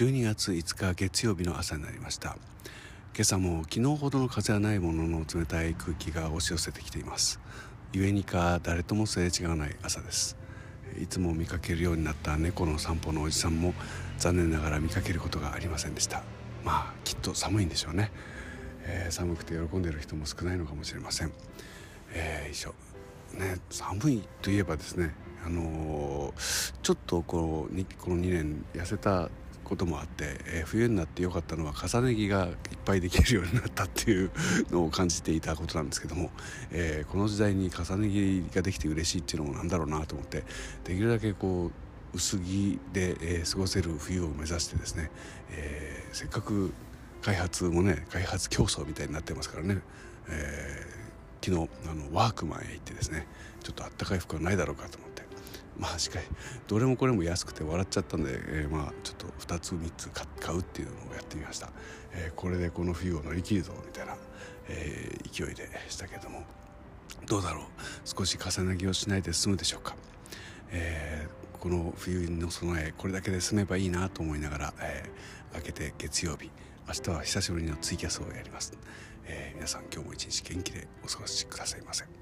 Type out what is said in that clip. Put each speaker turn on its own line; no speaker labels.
12月5日月曜日の朝になりました。今朝も昨日ほどの風はないものの冷たい空気が押し寄せてきています。故にか誰ともすれ違わない朝です。いつも見かけるようになった猫の散歩のおじさんも残念ながら見かけることがありませんでした。まあきっと寒いんでしょうね、えー、寒くて喜んでる人も少ないのかもしれません、えー、以上。ね寒いといえばですねあのー、ちょっとこのこの2年痩せたこともあって、えー、冬になってよかったのは重ね着がいっぱいできるようになったっていうのを感じていたことなんですけども、えー、この時代に重ね着ができて嬉しいっていうのもなんだろうなと思ってできるだけこう薄着で、えー、過ごせる冬を目指してですね、えー、せっかく開発もね開発競争みたいになってますからね、えー、昨日あのワークマンへ行ってですねちょっとあったかい服はないだろうかと思ってまあしかしどれもこれも安くて笑っちゃったんで、えー、まあちょっと2つ3つ買うっていうのをやってみました、えー、これでこの冬を乗り切るぞみたいな、えー、勢いでしたけども。どうだろう？少し重ね着をしないで済むでしょうか、えー、この冬の備えこれだけで済めばいいなと思いながら、えー、明けて月曜日明日は久しぶりのツイキャスをやります、えー、皆さん今日も一日元気でお過ごしくださいませ。